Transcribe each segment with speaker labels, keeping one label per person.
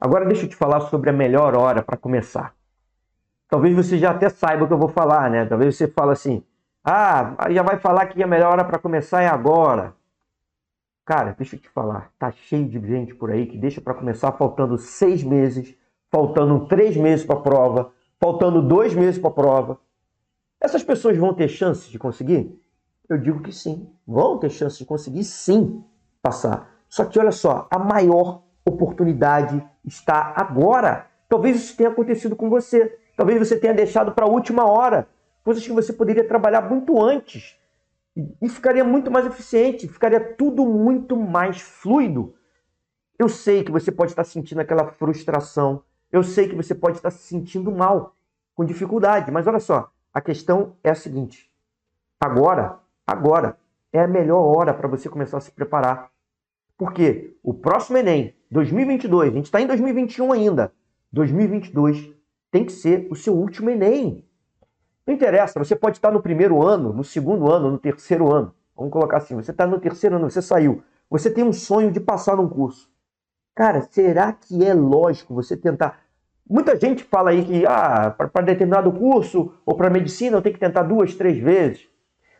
Speaker 1: Agora deixa eu te falar sobre a melhor hora para começar. Talvez você já até saiba o que eu vou falar, né? Talvez você fale assim: ah, já vai falar que a melhor hora para começar é agora. Cara, deixa eu te falar, tá cheio de gente por aí que deixa para começar faltando seis meses, faltando três meses para a prova, faltando dois meses para a prova. Essas pessoas vão ter chance de conseguir? Eu digo que sim, vão ter chance de conseguir sim passar. Só que olha só, a maior oportunidade está agora. Talvez isso tenha acontecido com você. Talvez você tenha deixado para a última hora coisas que você poderia trabalhar muito antes e ficaria muito mais eficiente, ficaria tudo muito mais fluido. Eu sei que você pode estar sentindo aquela frustração, eu sei que você pode estar se sentindo mal, com dificuldade, mas olha só, a questão é a seguinte: agora, agora é a melhor hora para você começar a se preparar. Porque o próximo Enem, 2022, a gente está em 2021 ainda, 2022 tem que ser o seu último Enem. Não interessa, você pode estar no primeiro ano, no segundo ano, no terceiro ano. Vamos colocar assim, você está no terceiro ano, você saiu. Você tem um sonho de passar num curso. Cara, será que é lógico você tentar... Muita gente fala aí que ah, para determinado curso ou para medicina eu tenho que tentar duas, três vezes.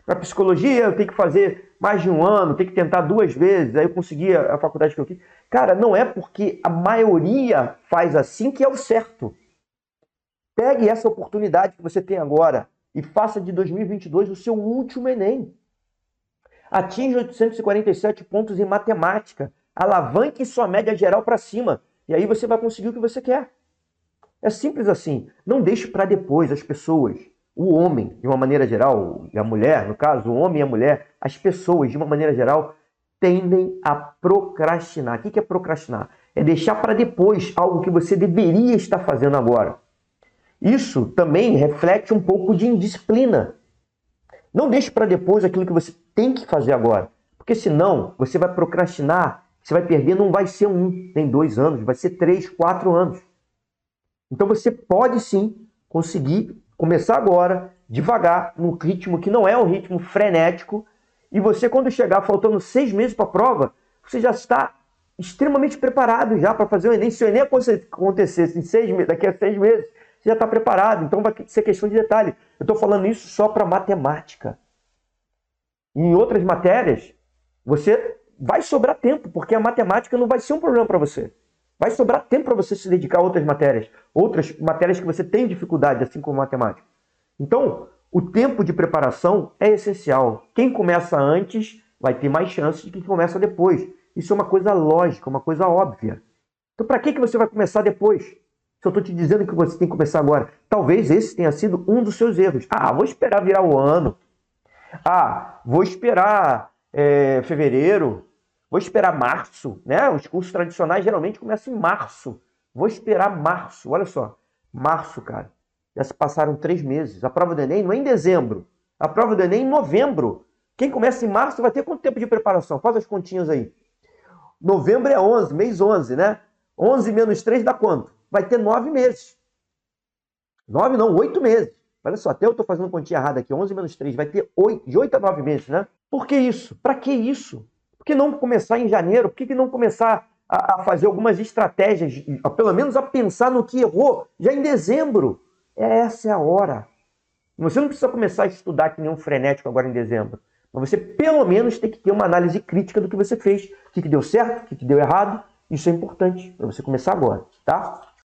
Speaker 1: Para psicologia eu tenho que fazer mais de um ano, tenho que tentar duas vezes, aí eu consegui a faculdade que eu quis. Cara, não é porque a maioria faz assim que é o certo. Pegue essa oportunidade que você tem agora e faça de 2022 o seu último Enem. Atinja 847 pontos em matemática. Alavanque sua média geral para cima. E aí você vai conseguir o que você quer. É simples assim. Não deixe para depois as pessoas, o homem, de uma maneira geral, e a mulher, no caso, o homem e a mulher, as pessoas, de uma maneira geral, tendem a procrastinar. O que é procrastinar? É deixar para depois algo que você deveria estar fazendo agora. Isso também reflete um pouco de indisciplina. Não deixe para depois aquilo que você tem que fazer agora, porque senão você vai procrastinar, você vai perder, não vai ser um, nem dois anos, vai ser três, quatro anos. Então você pode sim conseguir começar agora, devagar, num ritmo que não é um ritmo frenético, e você, quando chegar faltando seis meses para a prova, você já está extremamente preparado já para fazer o Enem. Se o Enem acontecesse em seis, daqui a seis meses, você já está preparado. Então vai ser questão de detalhe. Eu estou falando isso só para matemática. Em outras matérias, você vai sobrar tempo, porque a matemática não vai ser um problema para você. Vai sobrar tempo para você se dedicar a outras matérias, outras matérias que você tem dificuldade, assim como matemática. Então, o tempo de preparação é essencial. Quem começa antes vai ter mais chances de quem começa depois. Isso é uma coisa lógica, uma coisa óbvia. Então, para que, que você vai começar depois? Se eu estou te dizendo que você tem que começar agora, talvez esse tenha sido um dos seus erros. Ah, vou esperar virar o ano. Ah, vou esperar é, fevereiro. Vou esperar março, né? Os cursos tradicionais geralmente começam em março. Vou esperar março. Olha só, março, cara. Já se passaram três meses. A prova do Enem não é em dezembro. A prova do Enem é em novembro. Quem começa em março vai ter quanto tempo de preparação? Faz as continhas aí. Novembro é 11, mês 11, né? 11 menos 3 dá quanto? vai ter nove meses. Nove não, oito meses. Olha só, até eu estou fazendo continha errada aqui, 11 menos 3, vai ter oito, de oito a nove meses, né? Por que isso? Para que isso? Que não começar em janeiro? Por que, que não começar a, a fazer algumas estratégias, a, pelo menos a pensar no que errou já em dezembro? Essa é a hora. Você não precisa começar a estudar que nem um frenético agora em dezembro. Mas você pelo menos tem que ter uma análise crítica do que você fez. O que, que deu certo, o que, que deu errado. Isso é importante para você começar agora, tá?